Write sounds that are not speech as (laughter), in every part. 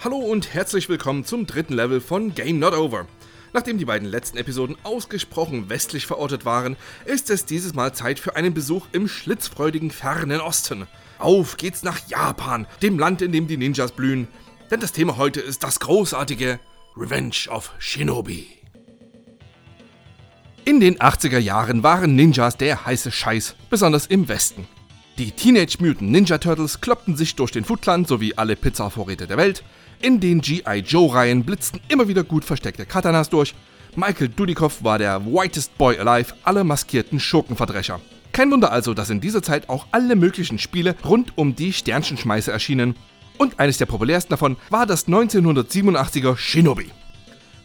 Hallo und herzlich willkommen zum dritten Level von Game Not Over. Nachdem die beiden letzten Episoden ausgesprochen westlich verortet waren, ist es dieses Mal Zeit für einen Besuch im schlitzfreudigen fernen Osten. Auf geht's nach Japan, dem Land, in dem die Ninjas blühen. Denn das Thema heute ist das großartige Revenge of Shinobi. In den 80er Jahren waren Ninjas der heiße Scheiß, besonders im Westen. Die Teenage Mutant Ninja Turtles kloppten sich durch den Foot sowie alle Pizza-Vorräte der Welt, in den G.I. Joe-Reihen blitzten immer wieder gut versteckte Katanas durch. Michael Dudikoff war der whitest boy alive aller maskierten Schurkenverdrescher. Kein Wunder also, dass in dieser Zeit auch alle möglichen Spiele rund um die Sternchenschmeiße erschienen. Und eines der populärsten davon war das 1987er Shinobi.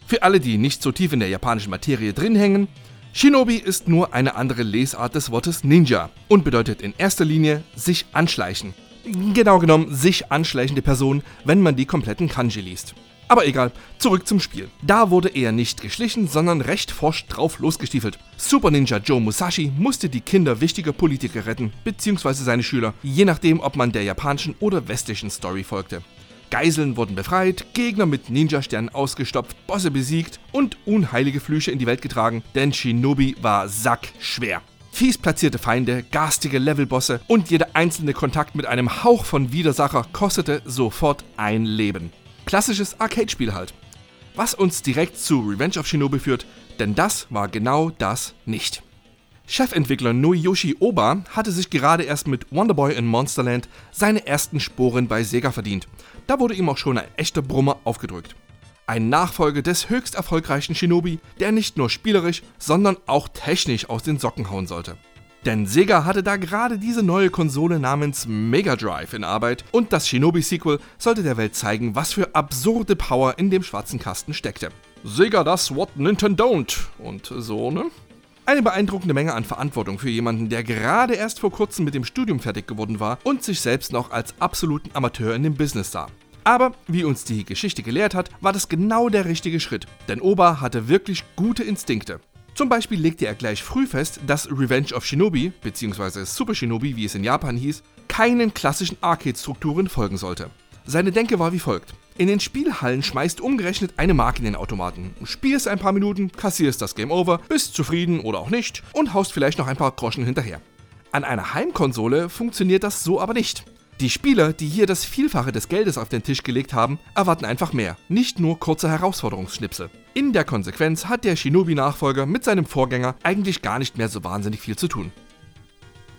Für alle, die nicht so tief in der japanischen Materie drin hängen, Shinobi ist nur eine andere Lesart des Wortes Ninja und bedeutet in erster Linie sich anschleichen. Genau genommen sich anschleichende Person, wenn man die kompletten Kanji liest. Aber egal, zurück zum Spiel. Da wurde er nicht geschlichen, sondern recht forsch drauf losgestiefelt. Super Ninja Joe Musashi musste die Kinder wichtiger Politiker retten, beziehungsweise seine Schüler, je nachdem, ob man der japanischen oder westlichen Story folgte. Geiseln wurden befreit, Gegner mit Ninja-Sternen ausgestopft, Bosse besiegt und unheilige Flüche in die Welt getragen, denn Shinobi war sackschwer. Fies platzierte Feinde, garstige Levelbosse und jeder einzelne Kontakt mit einem Hauch von Widersacher kostete sofort ein Leben. Klassisches Arcade-Spiel halt. Was uns direkt zu Revenge of Shinobi führt, denn das war genau das nicht. Chefentwickler Noyoshi Oba hatte sich gerade erst mit Wonderboy in Monsterland seine ersten Sporen bei Sega verdient. Da wurde ihm auch schon ein echter Brummer aufgedrückt. Ein Nachfolger des höchst erfolgreichen Shinobi, der nicht nur spielerisch, sondern auch technisch aus den Socken hauen sollte. Denn Sega hatte da gerade diese neue Konsole namens Mega Drive in Arbeit und das Shinobi-Sequel sollte der Welt zeigen, was für absurde Power in dem schwarzen Kasten steckte. Sega das what Nintendo don't und so, ne? Eine beeindruckende Menge an Verantwortung für jemanden, der gerade erst vor kurzem mit dem Studium fertig geworden war und sich selbst noch als absoluten Amateur in dem Business sah. Aber wie uns die Geschichte gelehrt hat, war das genau der richtige Schritt, denn Oba hatte wirklich gute Instinkte. Zum Beispiel legte er gleich früh fest, dass Revenge of Shinobi, bzw. Super Shinobi, wie es in Japan hieß, keinen klassischen Arcade-Strukturen folgen sollte. Seine Denke war wie folgt. In den Spielhallen schmeißt umgerechnet eine Mark in den Automaten. Spielst ein paar Minuten, kassierst das Game Over, bist zufrieden oder auch nicht und haust vielleicht noch ein paar Groschen hinterher. An einer Heimkonsole funktioniert das so aber nicht. Die Spieler, die hier das Vielfache des Geldes auf den Tisch gelegt haben, erwarten einfach mehr, nicht nur kurze Herausforderungsschnipsel. In der Konsequenz hat der Shinobi-Nachfolger mit seinem Vorgänger eigentlich gar nicht mehr so wahnsinnig viel zu tun.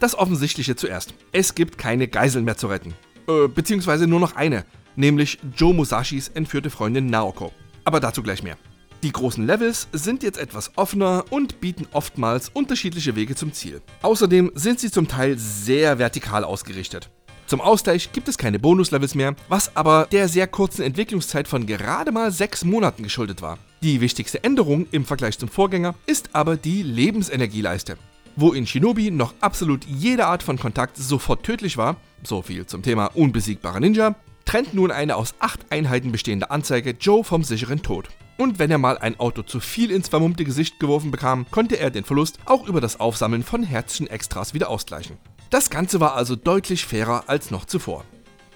Das Offensichtliche zuerst. Es gibt keine Geiseln mehr zu retten. Äh, beziehungsweise nur noch eine, nämlich Joe Musashis entführte Freundin Naoko. Aber dazu gleich mehr. Die großen Levels sind jetzt etwas offener und bieten oftmals unterschiedliche Wege zum Ziel. Außerdem sind sie zum Teil sehr vertikal ausgerichtet. Zum Ausgleich gibt es keine Bonuslevels mehr, was aber der sehr kurzen Entwicklungszeit von gerade mal sechs Monaten geschuldet war. Die wichtigste Änderung im Vergleich zum Vorgänger ist aber die Lebensenergieleiste. Wo in Shinobi noch absolut jede Art von Kontakt sofort tödlich war, so viel zum Thema unbesiegbarer Ninja, trennt nun eine aus acht Einheiten bestehende Anzeige Joe vom sicheren Tod. Und wenn er mal ein Auto zu viel ins vermummte Gesicht geworfen bekam, konnte er den Verlust auch über das Aufsammeln von Herzchen-Extras wieder ausgleichen. Das Ganze war also deutlich fairer als noch zuvor.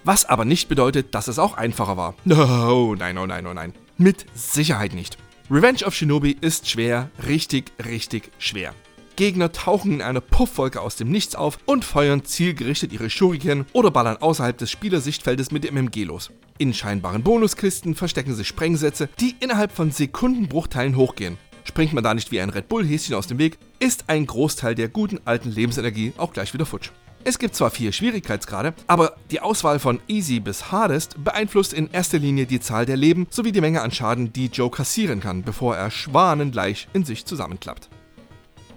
Was aber nicht bedeutet, dass es auch einfacher war. (laughs) Oh nein, oh nein, oh nein. Mit Sicherheit nicht. Revenge of Shinobi ist schwer, richtig, richtig schwer. Gegner tauchen in einer Puffwolke aus dem Nichts auf und feuern zielgerichtet ihre Shuriken oder ballern außerhalb des Spielersichtfeldes mit dem MMG los. In scheinbaren Bonuskisten verstecken sich Sprengsätze, die innerhalb von Sekundenbruchteilen hochgehen. Springt man da nicht wie ein Red Bull-Häschen aus dem Weg, ist ein Großteil der guten alten Lebensenergie auch gleich wieder futsch. Es gibt zwar vier Schwierigkeitsgrade, aber die Auswahl von Easy bis Hardest beeinflusst in erster Linie die Zahl der Leben sowie die Menge an Schaden, die Joe kassieren kann, bevor er schwanengleich in sich zusammenklappt.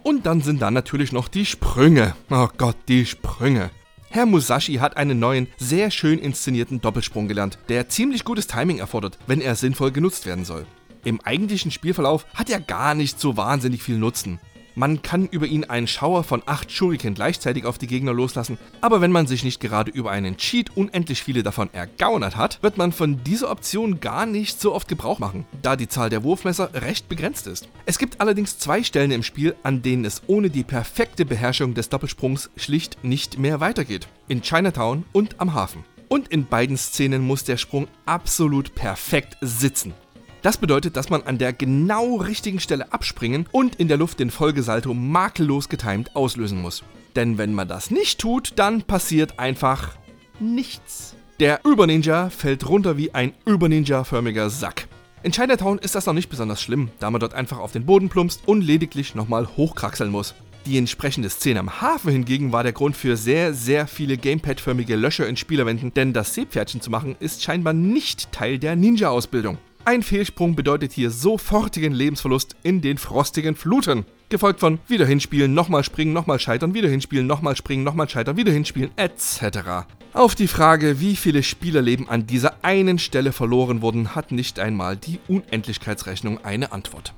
Und dann sind da natürlich noch die Sprünge. Oh Gott, die Sprünge. Herr Musashi hat einen neuen, sehr schön inszenierten Doppelsprung gelernt, der ziemlich gutes Timing erfordert, wenn er sinnvoll genutzt werden soll. Im eigentlichen Spielverlauf hat er gar nicht so wahnsinnig viel Nutzen. Man kann über ihn einen Schauer von 8 Shuriken gleichzeitig auf die Gegner loslassen, aber wenn man sich nicht gerade über einen Cheat unendlich viele davon ergaunert hat, wird man von dieser Option gar nicht so oft Gebrauch machen, da die Zahl der Wurfmesser recht begrenzt ist. Es gibt allerdings zwei Stellen im Spiel, an denen es ohne die perfekte Beherrschung des Doppelsprungs schlicht nicht mehr weitergeht. In Chinatown und am Hafen. und in beiden Szenen muss der Sprung absolut perfekt sitzen. Das bedeutet, dass man an der genau richtigen Stelle abspringen und in der Luft den Folgesalto makellos getimt auslösen muss. Denn wenn man das nicht tut, dann passiert einfach nichts. Der Überninja fällt runter wie ein Überninja-förmiger Sack. In Chinatown ist das noch nicht besonders schlimm, da man dort einfach auf den Boden plumpst und lediglich nochmal hochkraxeln muss. Die entsprechende Szene am Hafen hingegen war der Grund für sehr, sehr viele Gamepad-förmige Löcher in Spielerwänden, denn das Seepferdchen zu machen ist scheinbar nicht Teil der Ninja-Ausbildung. Ein Fehlsprung bedeutet hier sofortigen Lebensverlust in den frostigen Fluten. Gefolgt von wieder hinspielen, nochmal springen, nochmal scheitern, wieder hinspielen, nochmal springen, nochmal scheitern, wieder hinspielen, etc. Auf die Frage, wie viele Spielerleben an dieser einen Stelle verloren wurden, hat nicht einmal die Unendlichkeitsrechnung eine Antwort.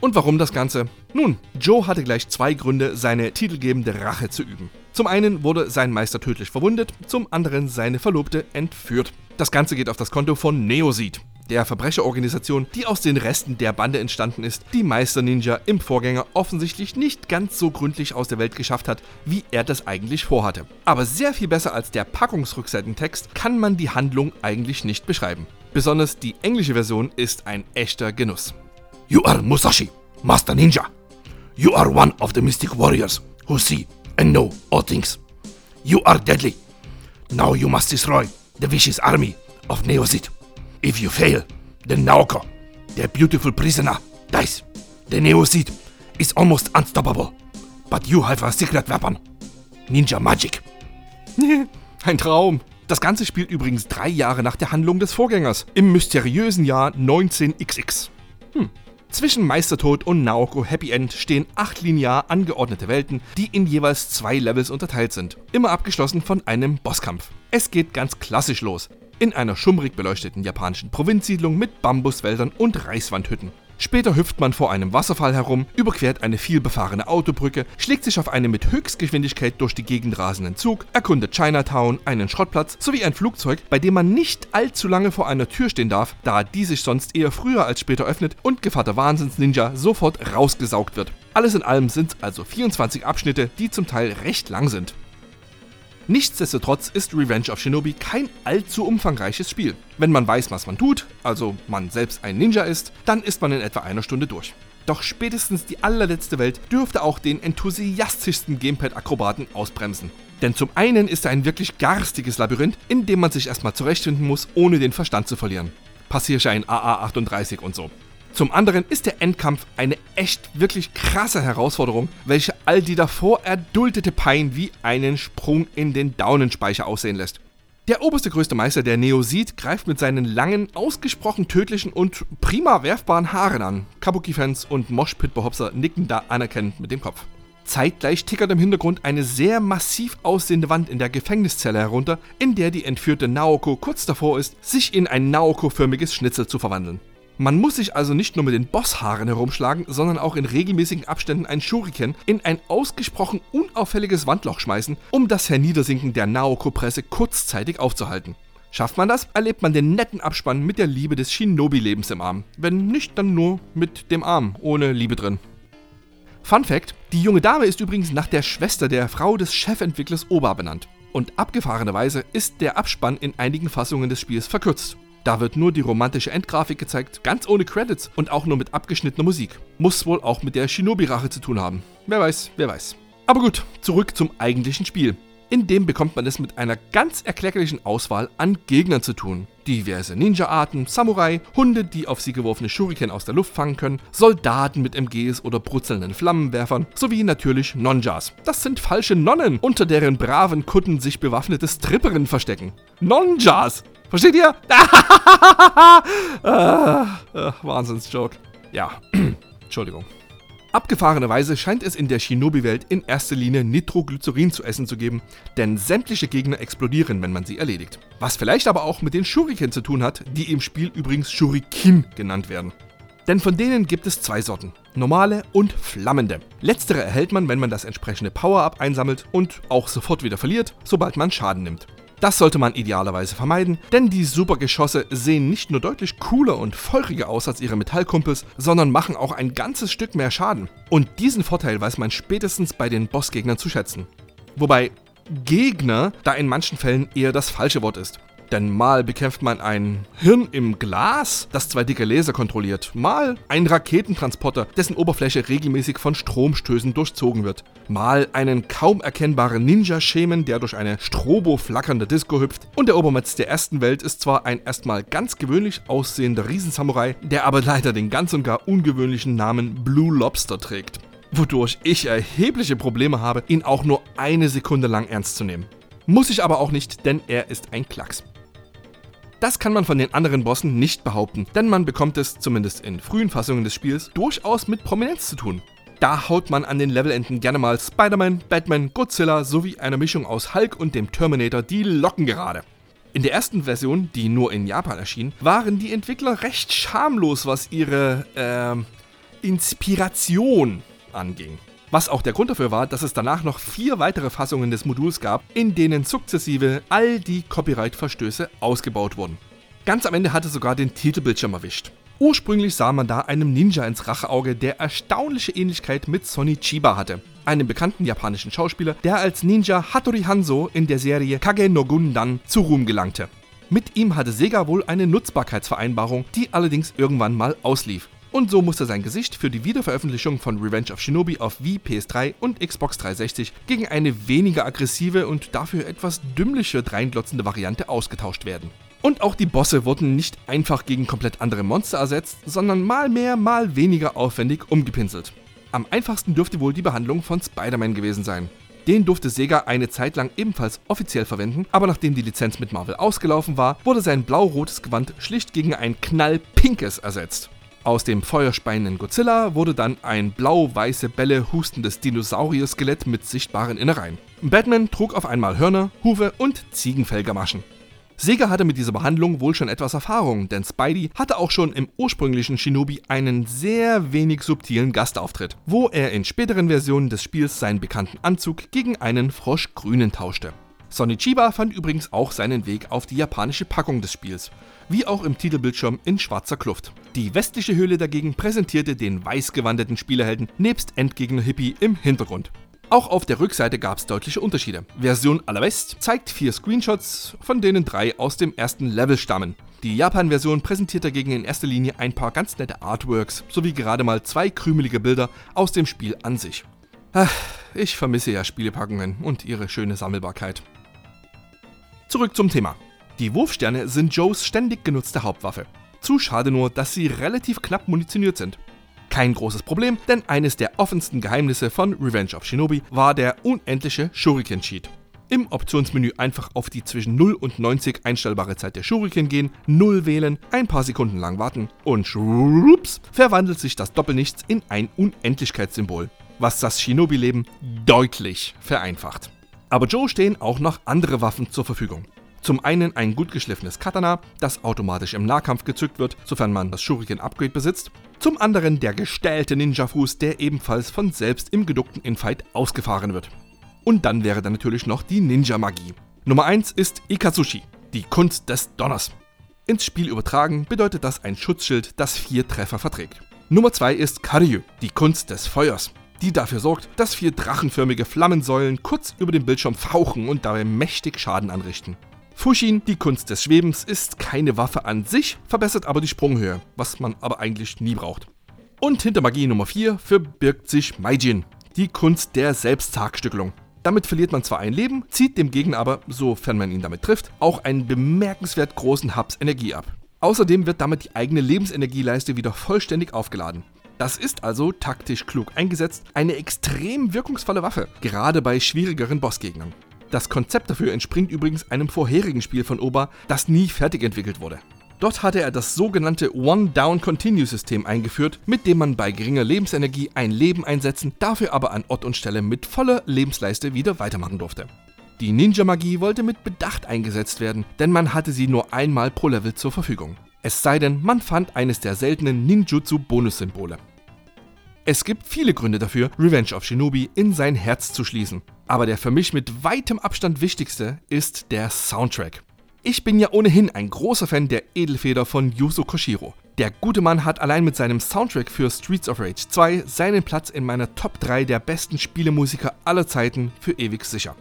Und warum das Ganze? Nun, Joe hatte gleich zwei Gründe, seine titelgebende Rache zu üben. Zum einen wurde sein Meister tödlich verwundet, zum anderen seine Verlobte entführt. Das Ganze geht auf das Konto von Neoseed, der Verbrecherorganisation, die aus den Resten der Bande entstanden ist, die Meister Ninja im Vorgänger offensichtlich nicht ganz so gründlich aus der Welt geschafft hat, wie er das eigentlich vorhatte. Aber sehr viel besser als der Packungsrückseitentext kann man die Handlung eigentlich nicht beschreiben. Besonders die englische Version ist ein echter Genuss. You are Musashi, Master Ninja. You are one of the mystic warriors who see and know all things. You are deadly. Now you must destroy the vicious army of Neosit. If you fail, then Naoko, the beautiful prisoner, dies. The Neosit is almost unstoppable, but you have a secret weapon. Ninja Magic. (laughs) Ein Traum. Das Ganze spielt übrigens drei Jahre nach der Handlung des Vorgängers, im mysteriösen Jahr 19XX. Hm. Zwischen Meistertod und Naoko Happy End stehen acht linear angeordnete Welten, die in jeweils zwei Levels unterteilt sind, immer abgeschlossen von einem Bosskampf. Es geht ganz klassisch los, in einer schummrig beleuchteten japanischen Provinzsiedlung mit Bambuswäldern und Reiswandhütten. Später hüpft man vor einem Wasserfall herum, überquert eine vielbefahrene Autobrücke, schlägt sich auf einen mit Höchstgeschwindigkeit durch die Gegend rasenden Zug, erkundet Chinatown, einen Schrottplatz sowie ein Flugzeug, bei dem man nicht allzu lange vor einer Tür stehen darf, da die sich sonst eher früher als später öffnet und Gevatter Wahnsinns-Ninja sofort rausgesaugt wird. Alles in allem sind es also 24 Abschnitte, die zum Teil recht lang sind. Nichtsdestotrotz ist Revenge of Shinobi kein allzu umfangreiches Spiel. Wenn man weiß, was man tut, also man selbst ein Ninja ist, dann ist man in etwa einer Stunde durch. Doch spätestens die allerletzte Welt dürfte auch den enthusiastischsten Gamepad-Akrobaten ausbremsen. Denn zum einen ist er ein wirklich garstiges Labyrinth, in dem man sich erstmal zurechtfinden muss, ohne den Verstand zu verlieren. Passierschein AA38 und so. Zum anderen ist der Endkampf eine echt wirklich krasse Herausforderung, welche all die davor erduldete Pein wie einen Sprung in den Daunenspeicher aussehen lässt. Der oberste größte Meister der Neosit greift mit seinen langen, ausgesprochen tödlichen und prima werfbaren Haaren an. Kabuki-Fans und Moshpit-Behopser nicken da anerkennend mit dem Kopf. Zeitgleich tickert im Hintergrund eine sehr massiv aussehende Wand in der Gefängniszelle herunter, in der die entführte Naoko kurz davor ist, sich in ein Naoko-förmiges Schnitzel zu verwandeln. Man muss sich also nicht nur mit den Bosshaaren herumschlagen, sondern auch in regelmäßigen Abständen ein Shuriken in ein ausgesprochen unauffälliges Wandloch schmeißen, um das Herniedersinken der Naoko-Presse kurzzeitig aufzuhalten. Schafft man das, erlebt man den netten Abspann mit der Liebe des Shinobi-Lebens im Arm. Wenn nicht, dann nur mit dem Arm, ohne Liebe drin. Fun Fact: Die junge Dame ist übrigens nach der Schwester der Frau des Chefentwicklers Oba benannt. Und abgefahrenerweise ist der Abspann in einigen Fassungen des Spiels verkürzt. Da wird nur die romantische Endgrafik gezeigt, ganz ohne Credits und auch nur mit abgeschnittener Musik. Muss wohl auch mit der Shinobi-Rache zu tun haben. Wer weiß, wer weiß. Aber gut, zurück zum eigentlichen Spiel. In dem bekommt man es mit einer ganz erklärlichen Auswahl an Gegnern zu tun. Diverse Ninja-Arten, Samurai, Hunde, die auf sie geworfene Shuriken aus der Luft fangen können, Soldaten mit MGs oder brutzelnden Flammenwerfern, sowie natürlich Nonjas. Das sind falsche Nonnen, unter deren braven Kutten sich bewaffnete Stripperinnen verstecken. Nonjas! Versteht ihr? (laughs) ah, ah, Wahnsinnsjoke. Ja, (clears throat) Entschuldigung. Abgefahrenerweise scheint es in der Shinobi-Welt in erster Linie Nitroglycerin zu essen zu geben, denn sämtliche Gegner explodieren, wenn man sie erledigt. Was vielleicht aber auch mit den Shuriken zu tun hat, die im Spiel übrigens Shuriken genannt werden. Denn von denen gibt es zwei Sorten, normale und flammende. Letztere erhält man, wenn man das entsprechende Power-Up einsammelt und auch sofort wieder verliert, sobald man Schaden nimmt. Das sollte man idealerweise vermeiden, denn die Supergeschosse sehen nicht nur deutlich cooler und feuriger aus als ihre Metallkumpels, sondern machen auch ein ganzes Stück mehr Schaden. Und diesen Vorteil weiß man spätestens bei den Bossgegnern zu schätzen. Wobei, Gegner, da in manchen Fällen eher das falsche Wort ist. Denn mal bekämpft man ein Hirn im Glas, das zwei dicke Laser kontrolliert, mal einen Raketentransporter, dessen Oberfläche regelmäßig von Stromstößen durchzogen wird, mal einen kaum erkennbaren Ninja-Schemen, der durch eine strobo-flackernde Disco hüpft. Und der Obermetz der ersten Welt ist zwar ein erstmal ganz gewöhnlich aussehender Riesensamurai, der aber leider den ganz und gar ungewöhnlichen Namen Blue Lobster trägt wodurch ich erhebliche Probleme habe, ihn auch nur eine Sekunde lang ernst zu nehmen. Muss ich aber auch nicht, denn er ist ein Klacks. Das kann man von den anderen Bossen nicht behaupten, denn man bekommt es, zumindest in frühen Fassungen des Spiels, durchaus mit Prominenz zu tun. Da haut man an den Levelenden gerne mal Spider-Man, Batman, Godzilla sowie einer Mischung aus Hulk und dem Terminator die Locken gerade. In der ersten Version, die nur in Japan erschien, waren die Entwickler recht schamlos, was ihre äh, Inspiration anging. Was auch der Grund dafür war, dass es danach noch vier weitere Fassungen des Moduls gab, in denen sukzessive all die Copyright-Verstöße ausgebaut wurden. Ganz am Ende hatte sogar den Titelbildschirm erwischt. Ursprünglich sah man da einem Ninja ins Racheauge, der erstaunliche Ähnlichkeit mit Sonny Chiba hatte, einem bekannten japanischen Schauspieler, der als Ninja Hattori Hanzo in der Serie Kage no Gundan zu Ruhm gelangte. Mit ihm hatte Sega wohl eine Nutzbarkeitsvereinbarung, die allerdings irgendwann mal auslief. Und so musste sein Gesicht für die Wiederveröffentlichung von Revenge of Shinobi auf Wii, PS3 und Xbox 360 gegen eine weniger aggressive und dafür etwas dümmliche dreinglotzende Variante ausgetauscht werden. Und auch die Bosse wurden nicht einfach gegen komplett andere Monster ersetzt, sondern mal mehr, mal weniger aufwendig umgepinselt. Am einfachsten dürfte wohl die Behandlung von Spider-Man gewesen sein. Den durfte Sega eine Zeit lang ebenfalls offiziell verwenden, aber nachdem die Lizenz mit Marvel ausgelaufen war, wurde sein blau-rotes Gewand schlicht gegen ein knallpinkes ersetzt. Aus dem feuerspeienden Godzilla wurde dann ein blau-weiße Bälle hustendes Dinosaurier-Skelett mit sichtbaren Innereien. Batman trug auf einmal Hörner, Hufe und Ziegenfellgamaschen. Sega hatte mit dieser Behandlung wohl schon etwas Erfahrung, denn Spidey hatte auch schon im ursprünglichen Shinobi einen sehr wenig subtilen Gastauftritt, wo er in späteren Versionen des Spiels seinen bekannten Anzug gegen einen Froschgrünen tauschte. Sonny Chiba fand übrigens auch seinen Weg auf die japanische Packung des Spiels, wie auch im Titelbildschirm in schwarzer Kluft. Die westliche Höhle dagegen präsentierte den weißgewandeten Spielerhelden nebst Endgegner Hippie im Hintergrund. Auch auf der Rückseite gab es deutliche Unterschiede. Version aller West zeigt vier Screenshots, von denen drei aus dem ersten Level stammen. Die Japan-Version präsentiert dagegen in erster Linie ein paar ganz nette Artworks sowie gerade mal zwei krümelige Bilder aus dem Spiel an sich. Ach, ich vermisse ja Spielepackungen und ihre schöne Sammelbarkeit. Zurück zum Thema. Die Wurfsterne sind Joes ständig genutzte Hauptwaffe. Zu schade nur, dass sie relativ knapp munitioniert sind. Kein großes Problem, denn eines der offensten Geheimnisse von Revenge of Shinobi war der unendliche Shuriken Cheat. Im Optionsmenü einfach auf die zwischen 0 und 90 einstellbare Zeit der Shuriken gehen, 0 wählen, ein paar Sekunden lang warten und schwupps, verwandelt sich das Doppelnichts in ein Unendlichkeitssymbol, was das Shinobi-Leben deutlich vereinfacht. Aber Joe stehen auch noch andere Waffen zur Verfügung. Zum einen ein gut geschliffenes Katana, das automatisch im Nahkampf gezückt wird, sofern man das Shuriken Upgrade besitzt. Zum anderen der gestellte Ninja-Fuß, der ebenfalls von selbst im geduckten Infight ausgefahren wird. Und dann wäre da natürlich noch die Ninja-Magie. Nummer 1 ist Ikatsushi, die Kunst des Donners. Ins Spiel übertragen bedeutet das ein Schutzschild, das vier Treffer verträgt. Nummer 2 ist Karyu, die Kunst des Feuers, die dafür sorgt, dass vier drachenförmige Flammensäulen kurz über dem Bildschirm fauchen und dabei mächtig Schaden anrichten. Fushin, die Kunst des Schwebens, ist keine Waffe an sich, verbessert aber die Sprunghöhe, was man aber eigentlich nie braucht. Und hinter Magie Nummer 4 verbirgt sich Maijin, die Kunst der Selbsttagstückelung. Damit verliert man zwar ein Leben, zieht dem Gegner aber, sofern man ihn damit trifft, auch einen bemerkenswert großen Hubs Energie ab. Außerdem wird damit die eigene Lebensenergieleiste wieder vollständig aufgeladen. Das ist also taktisch klug eingesetzt eine extrem wirkungsvolle Waffe, gerade bei schwierigeren Bossgegnern. Das Konzept dafür entspringt übrigens einem vorherigen Spiel von Oba, das nie fertig entwickelt wurde. Dort hatte er das sogenannte One-Down-Continue-System eingeführt, mit dem man bei geringer Lebensenergie ein Leben einsetzen, dafür aber an Ort und Stelle mit voller Lebensleiste wieder weitermachen durfte. Die Ninja-Magie wollte mit Bedacht eingesetzt werden, denn man hatte sie nur einmal pro Level zur Verfügung. Es sei denn, man fand eines der seltenen Ninjutsu-Bonussymbole. Es gibt viele Gründe dafür, Revenge of Shinobi in sein Herz zu schließen. Aber der für mich mit weitem Abstand wichtigste ist der Soundtrack. Ich bin ja ohnehin ein großer Fan der Edelfeder von Yuzo Koshiro. Der gute Mann hat allein mit seinem Soundtrack für Streets of Rage 2 seinen Platz in meiner Top 3 der besten Spielemusiker aller Zeiten für ewig sicher.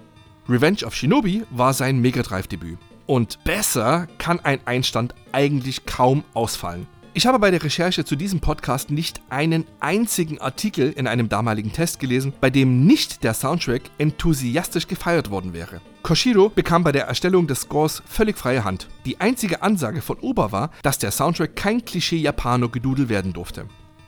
Revenge of Shinobi war sein Mega Drive-Debüt. Und besser kann ein Einstand eigentlich kaum ausfallen. Ich habe bei der Recherche zu diesem Podcast nicht einen einzigen Artikel in einem damaligen Test gelesen, bei dem nicht der Soundtrack enthusiastisch gefeiert worden wäre. Koshiro bekam bei der Erstellung des Scores völlig freie Hand. Die einzige Ansage von Oba war, dass der Soundtrack kein Klischee-Japano-Gedudel werden durfte.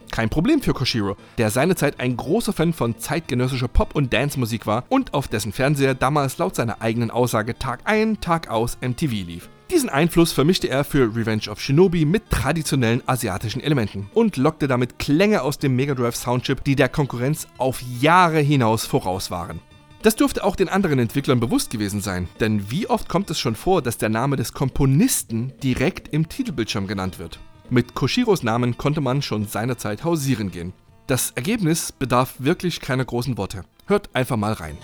Kein Problem für Koshiro, der seinerzeit ein großer Fan von zeitgenössischer Pop- und Dance-Musik war und auf dessen Fernseher damals laut seiner eigenen Aussage Tag ein, Tag aus MTV lief. Diesen Einfluss vermischte er für Revenge of Shinobi mit traditionellen asiatischen Elementen und lockte damit Klänge aus dem Mega Drive Soundchip, die der Konkurrenz auf Jahre hinaus voraus waren. Das dürfte auch den anderen Entwicklern bewusst gewesen sein, denn wie oft kommt es schon vor, dass der Name des Komponisten direkt im Titelbildschirm genannt wird? Mit Koshiros Namen konnte man schon seinerzeit hausieren gehen. Das Ergebnis bedarf wirklich keiner großen Worte. Hört einfach mal rein.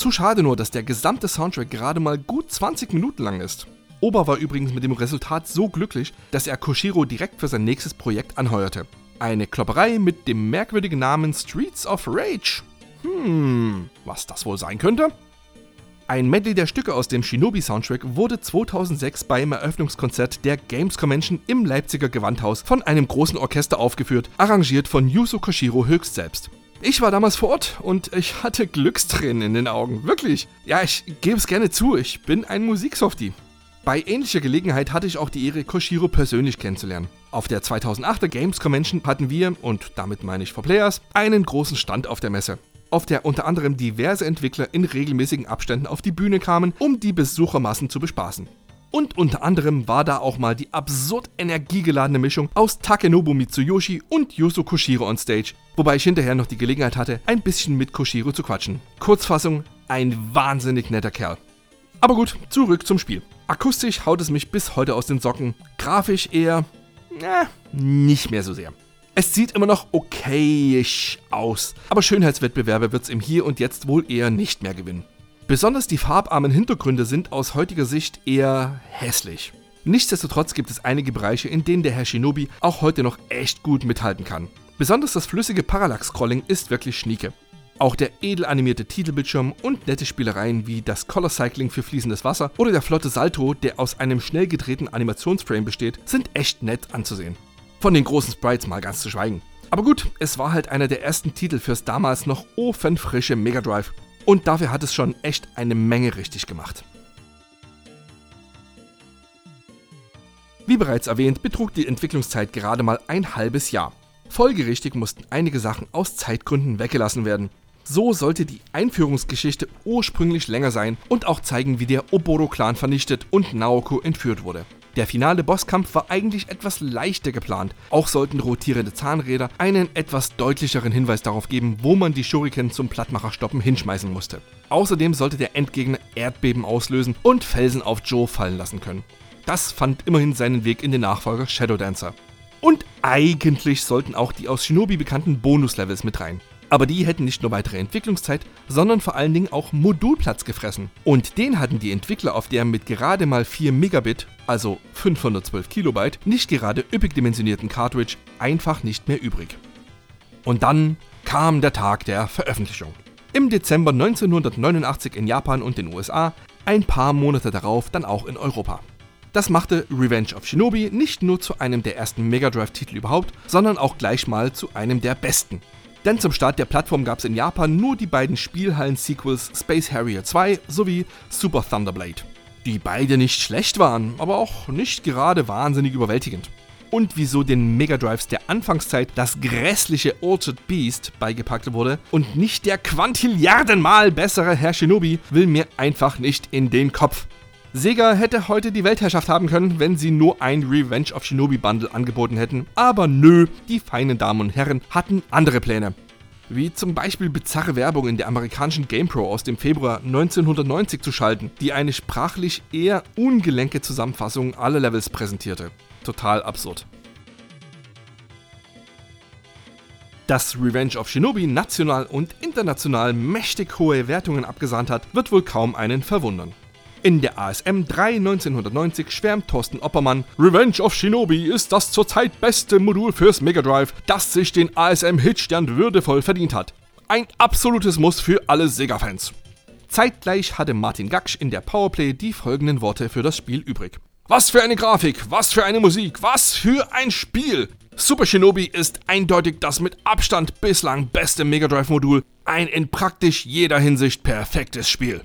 Zu schade nur, dass der gesamte Soundtrack gerade mal gut 20 Minuten lang ist. Oba war übrigens mit dem Resultat so glücklich, dass er Koshiro direkt für sein nächstes Projekt anheuerte. Eine Klopperei mit dem merkwürdigen Namen Streets of Rage. Hm, was das wohl sein könnte? Ein Medley der Stücke aus dem Shinobi-Soundtrack wurde 2006 beim Eröffnungskonzert der Games Convention im Leipziger Gewandhaus von einem großen Orchester aufgeführt, arrangiert von Yuzo Koshiro höchst selbst. Ich war damals vor Ort und ich hatte Glückstränen in den Augen. Wirklich. Ja, ich gebe es gerne zu, ich bin ein Musiksoftie. Bei ähnlicher Gelegenheit hatte ich auch die Ehre, Koshiro persönlich kennenzulernen. Auf der 2008er Games Convention hatten wir, und damit meine ich For Players, einen großen Stand auf der Messe, auf der unter anderem diverse Entwickler in regelmäßigen Abständen auf die Bühne kamen, um die Besuchermassen zu bespaßen. Und unter anderem war da auch mal die absurd energiegeladene Mischung aus Takenobu Mitsuyoshi und Yuzo Koshiro on Stage, wobei ich hinterher noch die Gelegenheit hatte, ein bisschen mit Koshiro zu quatschen. Kurzfassung, ein wahnsinnig netter Kerl. Aber gut, zurück zum Spiel. Akustisch haut es mich bis heute aus den Socken, grafisch eher, äh, nicht mehr so sehr. Es sieht immer noch okayisch aus, aber Schönheitswettbewerbe wird es im Hier und Jetzt wohl eher nicht mehr gewinnen. Besonders die farbarmen Hintergründe sind aus heutiger Sicht eher hässlich. Nichtsdestotrotz gibt es einige Bereiche, in denen der Herr Shinobi auch heute noch echt gut mithalten kann. Besonders das flüssige Parallax-Scrolling ist wirklich schnieke. Auch der edel animierte Titelbildschirm und nette Spielereien wie das Color Cycling für fließendes Wasser oder der flotte Salto, der aus einem schnell gedrehten Animationsframe besteht, sind echt nett anzusehen. Von den großen Sprites mal ganz zu schweigen. Aber gut, es war halt einer der ersten Titel fürs damals noch ofenfrische Mega Drive und dafür hat es schon echt eine Menge richtig gemacht. Wie bereits erwähnt, betrug die Entwicklungszeit gerade mal ein halbes Jahr. Folgerichtig mussten einige Sachen aus Zeitgründen weggelassen werden. So sollte die Einführungsgeschichte ursprünglich länger sein und auch zeigen, wie der Oboro-Clan vernichtet und Naoko entführt wurde. Der finale Bosskampf war eigentlich etwas leichter geplant. Auch sollten rotierende Zahnräder einen etwas deutlicheren Hinweis darauf geben, wo man die Shuriken zum Plattmacherstoppen hinschmeißen musste. Außerdem sollte der Endgegner Erdbeben auslösen und Felsen auf Joe fallen lassen können. Das fand immerhin seinen Weg in den Nachfolger Shadow Dancer. Und eigentlich sollten auch die aus Shinobi bekannten Bonuslevels mit rein. Aber die hätten nicht nur weitere Entwicklungszeit, sondern vor allen Dingen auch Modulplatz gefressen. Und den hatten die Entwickler auf der mit gerade mal 4 Megabit, also 512 Kilobyte, nicht gerade üppig dimensionierten Cartridge einfach nicht mehr übrig. Und dann kam der Tag der Veröffentlichung. Im Dezember 1989 in Japan und den USA, ein paar Monate darauf dann auch in Europa. Das machte Revenge of Shinobi nicht nur zu einem der ersten Mega Drive-Titel überhaupt, sondern auch gleich mal zu einem der besten. Denn zum Start der Plattform gab es in Japan nur die beiden Spielhallen-Sequels Space Harrier 2 sowie Super Thunderblade. Die beide nicht schlecht waren, aber auch nicht gerade wahnsinnig überwältigend. Und wieso den Mega Drives der Anfangszeit das grässliche Altered Beast beigepackt wurde und nicht der quantilliardenmal bessere Herr Shinobi, will mir einfach nicht in den Kopf. Sega hätte heute die Weltherrschaft haben können, wenn sie nur ein Revenge of Shinobi Bundle angeboten hätten. Aber nö, die feinen Damen und Herren hatten andere Pläne. wie zum Beispiel bizarre Werbung in der amerikanischen GamePro aus dem Februar 1990 zu schalten, die eine sprachlich eher ungelenke Zusammenfassung aller Levels präsentierte. Total absurd. Dass Revenge of Shinobi national und international mächtig hohe Wertungen abgesandt hat, wird wohl kaum einen verwundern. In der ASM 3 1990 schwärmt Thorsten Oppermann, Revenge of Shinobi ist das zurzeit beste Modul fürs Mega Drive, das sich den ASM-Hitstern würdevoll verdient hat. Ein absolutes Muss für alle Sega-Fans. Zeitgleich hatte Martin Gaksch in der Powerplay die folgenden Worte für das Spiel übrig. Was für eine Grafik, was für eine Musik, was für ein Spiel! Super Shinobi ist eindeutig das mit Abstand bislang beste Mega Drive-Modul, ein in praktisch jeder Hinsicht perfektes Spiel.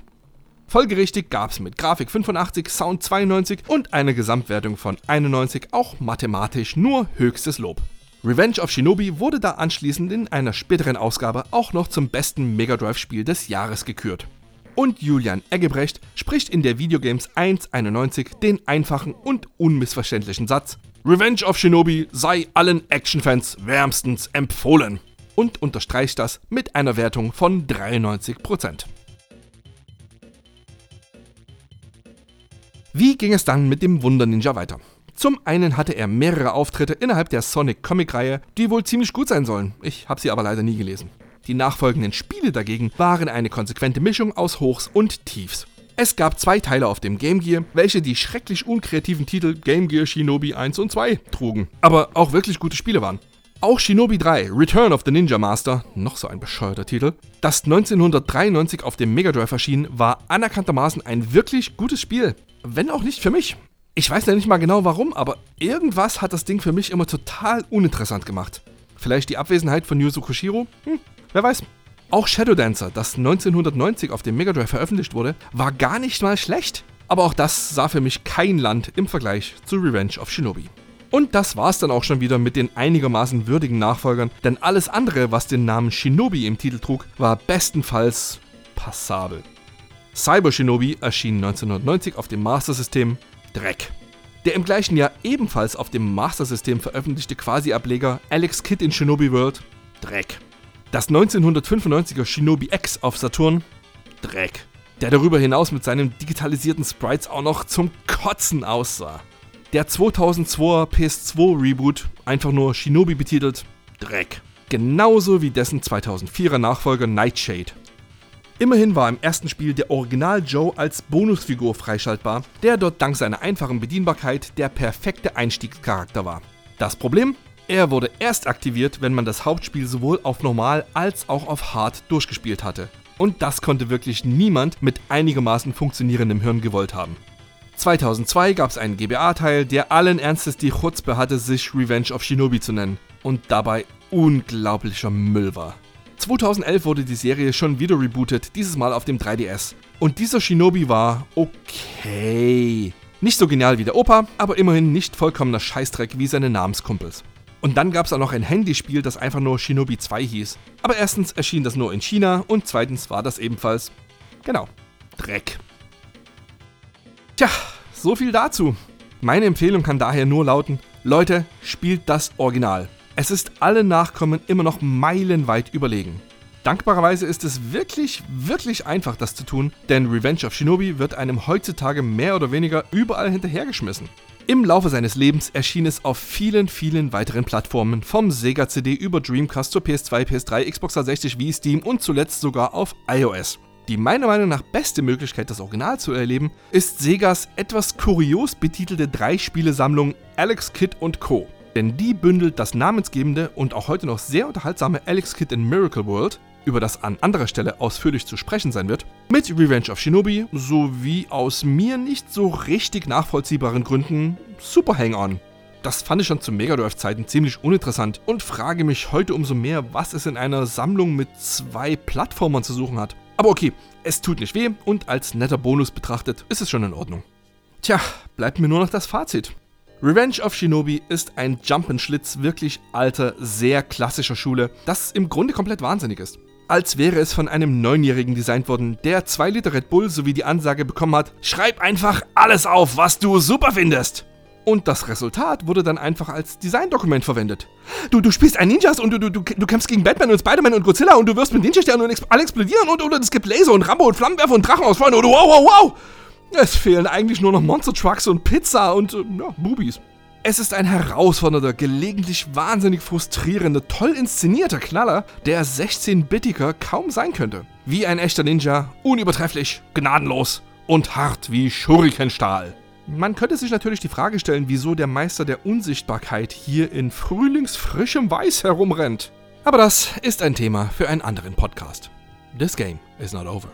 Folgerichtig gab es mit Grafik 85, Sound 92 und einer Gesamtwertung von 91 auch mathematisch nur höchstes Lob. Revenge of Shinobi wurde da anschließend in einer späteren Ausgabe auch noch zum besten Mega Drive-Spiel des Jahres gekürt. Und Julian Eggebrecht spricht in der Videogames 1.91 den einfachen und unmissverständlichen Satz: Revenge of Shinobi sei allen Actionfans wärmstens empfohlen. Und unterstreicht das mit einer Wertung von 93%. Wie ging es dann mit dem Wunder Ninja weiter? Zum einen hatte er mehrere Auftritte innerhalb der Sonic Comic-Reihe, die wohl ziemlich gut sein sollen. Ich habe sie aber leider nie gelesen. Die nachfolgenden Spiele dagegen waren eine konsequente Mischung aus Hochs und Tiefs. Es gab zwei Teile auf dem Game Gear, welche die schrecklich unkreativen Titel Game Gear Shinobi 1 und 2 trugen, aber auch wirklich gute Spiele waren. Auch Shinobi 3 Return of the Ninja Master, noch so ein bescheuerter Titel, das 1993 auf dem Mega Drive erschien, war anerkanntermaßen ein wirklich gutes Spiel wenn auch nicht für mich. Ich weiß ja nicht mal genau warum, aber irgendwas hat das Ding für mich immer total uninteressant gemacht. Vielleicht die Abwesenheit von Yuzo Koshiro? Hm, wer weiß. Auch Shadow Dancer, das 1990 auf dem Mega Drive veröffentlicht wurde, war gar nicht mal schlecht. Aber auch das sah für mich kein Land im Vergleich zu Revenge of Shinobi. Und das war's dann auch schon wieder mit den einigermaßen würdigen Nachfolgern, denn alles andere, was den Namen Shinobi im Titel trug, war bestenfalls passabel. Cyber Shinobi erschien 1990 auf dem Master System Dreck. Der im gleichen Jahr ebenfalls auf dem Master System veröffentlichte Quasi-Ableger Alex Kidd in Shinobi World Dreck. Das 1995er Shinobi X auf Saturn Dreck. Der darüber hinaus mit seinen digitalisierten Sprites auch noch zum Kotzen aussah. Der 2002er PS2 Reboot, einfach nur Shinobi betitelt, Dreck. Genauso wie dessen 2004er Nachfolger Nightshade. Immerhin war im ersten Spiel der Original Joe als Bonusfigur freischaltbar, der dort dank seiner einfachen Bedienbarkeit der perfekte Einstiegscharakter war. Das Problem? Er wurde erst aktiviert, wenn man das Hauptspiel sowohl auf normal als auch auf hart durchgespielt hatte. Und das konnte wirklich niemand mit einigermaßen funktionierendem Hirn gewollt haben. 2002 gab es einen GBA-Teil, der allen Ernstes die Chutzpe hatte, sich Revenge of Shinobi zu nennen und dabei unglaublicher Müll war. 2011 wurde die Serie schon wieder rebootet, dieses Mal auf dem 3DS. Und dieser Shinobi war okay. Nicht so genial wie der Opa, aber immerhin nicht vollkommener Scheißdreck wie seine Namenskumpels. Und dann gab es auch noch ein Handyspiel, das einfach nur Shinobi 2 hieß. Aber erstens erschien das nur in China und zweitens war das ebenfalls, genau, Dreck. Tja, so viel dazu. Meine Empfehlung kann daher nur lauten, Leute, spielt das Original. Es ist allen Nachkommen immer noch meilenweit überlegen. Dankbarerweise ist es wirklich, wirklich einfach, das zu tun, denn Revenge of Shinobi wird einem heutzutage mehr oder weniger überall hinterhergeschmissen. Im Laufe seines Lebens erschien es auf vielen, vielen weiteren Plattformen, vom Sega CD über Dreamcast zur PS2, PS3, Xbox 360 wie Steam und zuletzt sogar auf iOS. Die meiner Meinung nach beste Möglichkeit, das Original zu erleben, ist Segas etwas kurios betitelte Drei-Spiele-Sammlung Alex Kidd Co denn die bündelt das namensgebende und auch heute noch sehr unterhaltsame Alex Kidd in Miracle World, über das an anderer Stelle ausführlich zu sprechen sein wird, mit Revenge of Shinobi sowie aus mir nicht so richtig nachvollziehbaren Gründen Super Hang-On. Das fand ich schon zu Mega Drive-Zeiten ziemlich uninteressant und frage mich heute umso mehr, was es in einer Sammlung mit zwei Plattformern zu suchen hat. Aber okay, es tut nicht weh und als netter Bonus betrachtet ist es schon in Ordnung. Tja, bleibt mir nur noch das Fazit. Revenge of Shinobi ist ein Jump'n'Schlitz wirklich alter, sehr klassischer Schule, das im Grunde komplett wahnsinnig ist. Als wäre es von einem Neunjährigen designt worden, der 2 Liter Red Bull sowie die Ansage bekommen hat, schreib einfach alles auf, was du super findest. Und das Resultat wurde dann einfach als Designdokument verwendet. Du, du spielst ein Ninjas und du, du, du, kämpfst gegen Batman und Spider-Man und Godzilla und du wirst mit Ninja-Sternen und alle explodieren und, und es gibt Laser und Rambo und Flammenwerfer und Drachen aus und wow, wow, wow! Es fehlen eigentlich nur noch Monster Trucks und Pizza und äh, ja, Boobies. Es ist ein herausfordernder, gelegentlich wahnsinnig frustrierender, toll inszenierter Knaller, der 16-Bittiger kaum sein könnte. Wie ein echter Ninja, unübertrefflich, gnadenlos und hart wie Schurikenstahl. Man könnte sich natürlich die Frage stellen, wieso der Meister der Unsichtbarkeit hier in frühlingsfrischem Weiß herumrennt. Aber das ist ein Thema für einen anderen Podcast. This game is not over.